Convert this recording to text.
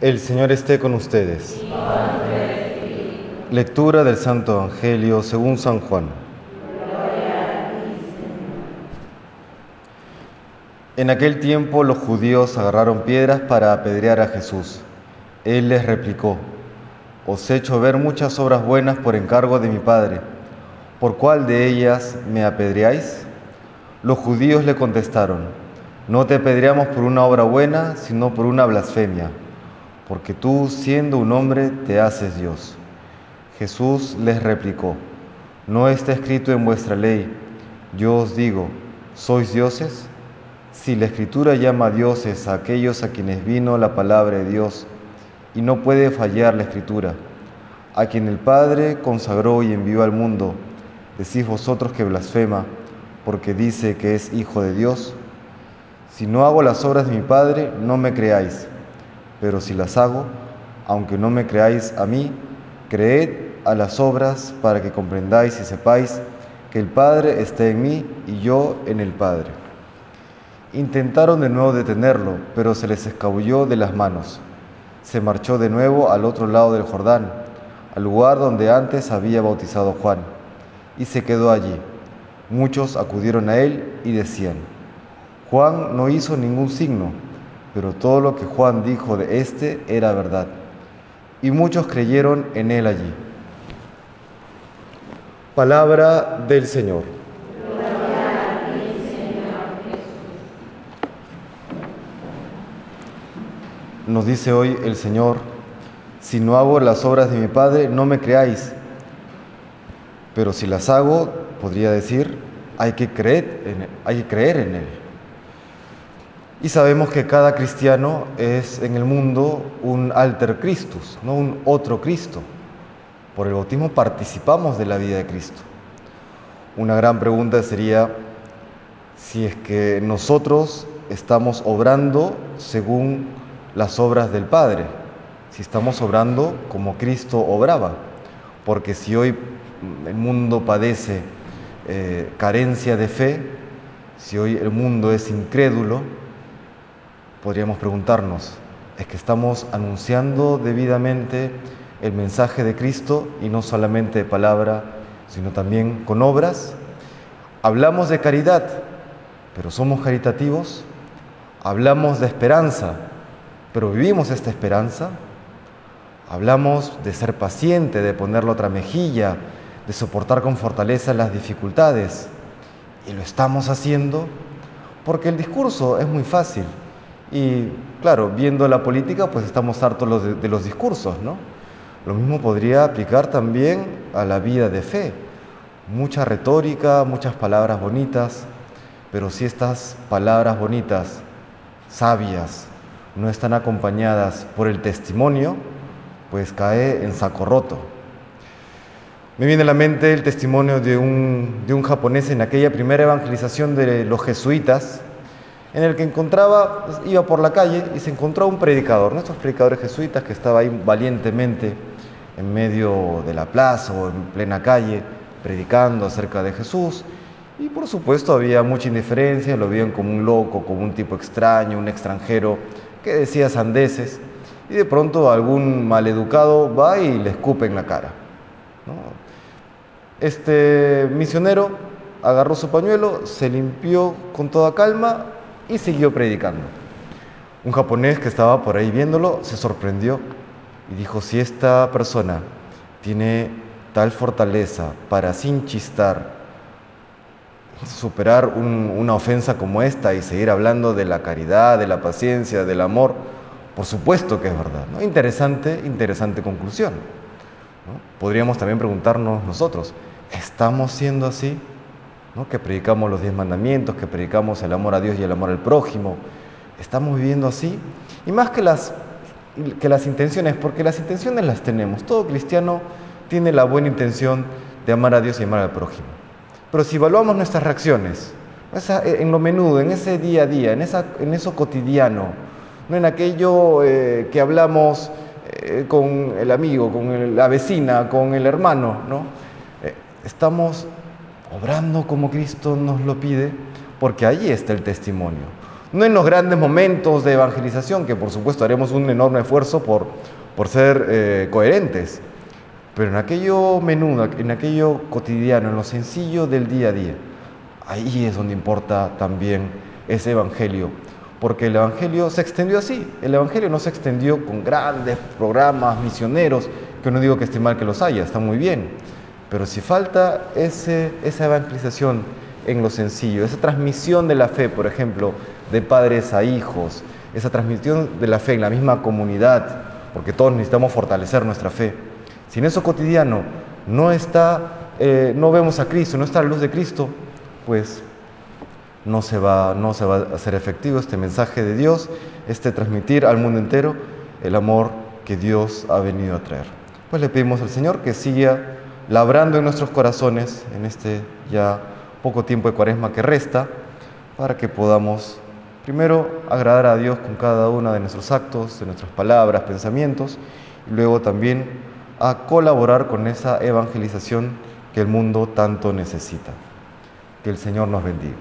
El Señor esté con ustedes. Lectura del Santo Evangelio según San Juan. En aquel tiempo los judíos agarraron piedras para apedrear a Jesús. Él les replicó, Os he hecho ver muchas obras buenas por encargo de mi Padre. ¿Por cuál de ellas me apedreáis? Los judíos le contestaron, No te apedreamos por una obra buena, sino por una blasfemia porque tú, siendo un hombre, te haces Dios. Jesús les replicó, ¿no está escrito en vuestra ley, yo os digo, ¿sois dioses? Si la escritura llama dioses a aquellos a quienes vino la palabra de Dios, y no puede fallar la escritura, a quien el Padre consagró y envió al mundo, decís vosotros que blasfema, porque dice que es hijo de Dios. Si no hago las obras de mi Padre, no me creáis pero si las hago, aunque no me creáis a mí, creed a las obras para que comprendáis y sepáis que el Padre está en mí y yo en el Padre. Intentaron de nuevo detenerlo, pero se les escabulló de las manos. Se marchó de nuevo al otro lado del Jordán, al lugar donde antes había bautizado Juan, y se quedó allí. Muchos acudieron a él y decían, Juan no hizo ningún signo pero todo lo que Juan dijo de éste era verdad. Y muchos creyeron en él allí. Palabra del Señor. Nos dice hoy el Señor, si no hago las obras de mi Padre, no me creáis. Pero si las hago, podría decir, hay que creer en, hay que creer en Él. Y sabemos que cada cristiano es en el mundo un alter Christus, no un otro Cristo. Por el bautismo participamos de la vida de Cristo. Una gran pregunta sería si es que nosotros estamos obrando según las obras del Padre, si estamos obrando como Cristo obraba. Porque si hoy el mundo padece eh, carencia de fe, si hoy el mundo es incrédulo, podríamos preguntarnos, ¿es que estamos anunciando debidamente el mensaje de Cristo y no solamente de palabra, sino también con obras? Hablamos de caridad, pero somos caritativos. Hablamos de esperanza, pero vivimos esta esperanza. Hablamos de ser paciente, de poner la otra mejilla, de soportar con fortaleza las dificultades. Y lo estamos haciendo porque el discurso es muy fácil. Y claro, viendo la política, pues estamos hartos de, los discursos, ¿no? Lo mismo podría aplicar también a la vida de fe. Mucha retórica, muchas palabras bonitas, pero si estas palabras bonitas, sabias, no están acompañadas por el testimonio, pues cae en saco roto. Me viene a la mente el testimonio de un, de un japonés en aquella primera evangelización de los jesuitas, en el que encontraba, iba por la calle y se encontró un predicador, nuestros predicadores jesuitas que estaba ahí valientemente en medio de la plaza o en plena calle, predicando acerca de Jesús. Y por supuesto había mucha indiferencia, lo veían como un loco, como un tipo extraño, un extranjero que decía sandeces. Y de pronto algún maleducado va y le escupe en la cara. Este misionero agarró su pañuelo, se limpió con toda calma y siguió predicando. Un japonés que estaba por ahí viéndolo se sorprendió y dijo, si esta persona tiene tal fortaleza para sin chistar superar una ofensa como esta y seguir hablando de la caridad, de la paciencia, del amor, por supuesto que es verdad. ¿no? Interesante, interesante conclusión. Podríamos también preguntarnos nosotros, ¿estamos siendo así? Que predicamos los diez mandamientos, que predicamos el amor a Dios y el amor al prójimo. Estamos viviendo así. Y más que las, que las intenciones, porque las intenciones las tenemos. Todo cristiano tiene la buena intención de amar a Dios y amar al prójimo. Pero si evaluamos nuestras reacciones, en lo menudo, en ese día a día, en, esa, en eso cotidiano, no en aquello eh, que hablamos eh, con el amigo, con la vecina, con el hermano, ¿no? Eh, estamos obrando como Cristo nos lo pide, porque ahí está el testimonio. No en los grandes momentos de evangelización, que por supuesto haremos un enorme esfuerzo por, por ser eh, coherentes, pero en aquello menudo, en aquello cotidiano, en lo sencillo del día a día, ahí es donde importa también ese evangelio porque el Evangelio se extendió así. El Evangelio no se extendió con grandes programas misioneros, que no digo que esté mal que los haya, está muy bien, pero si falta ese, esa evangelización en lo sencillo, esa transmisión de la fe, por ejemplo, de padres a hijos, esa transmisión de la fe en la misma comunidad, porque todos necesitamos fortalecer nuestra fe. Si en eso cotidiano no está, eh, no vemos a Cristo, no está la luz de Cristo, pues no se, va, no se va a hacer efectivo este mensaje de Dios, este transmitir al mundo entero el amor que Dios ha venido a traer. Pues le pedimos al Señor que siga labrando en nuestros corazones en este ya poco tiempo de cuaresma que resta, para que podamos primero agradar a Dios con cada uno de nuestros actos, de nuestras palabras, pensamientos, y luego también a colaborar con esa evangelización que el mundo tanto necesita. Que el Señor nos bendiga.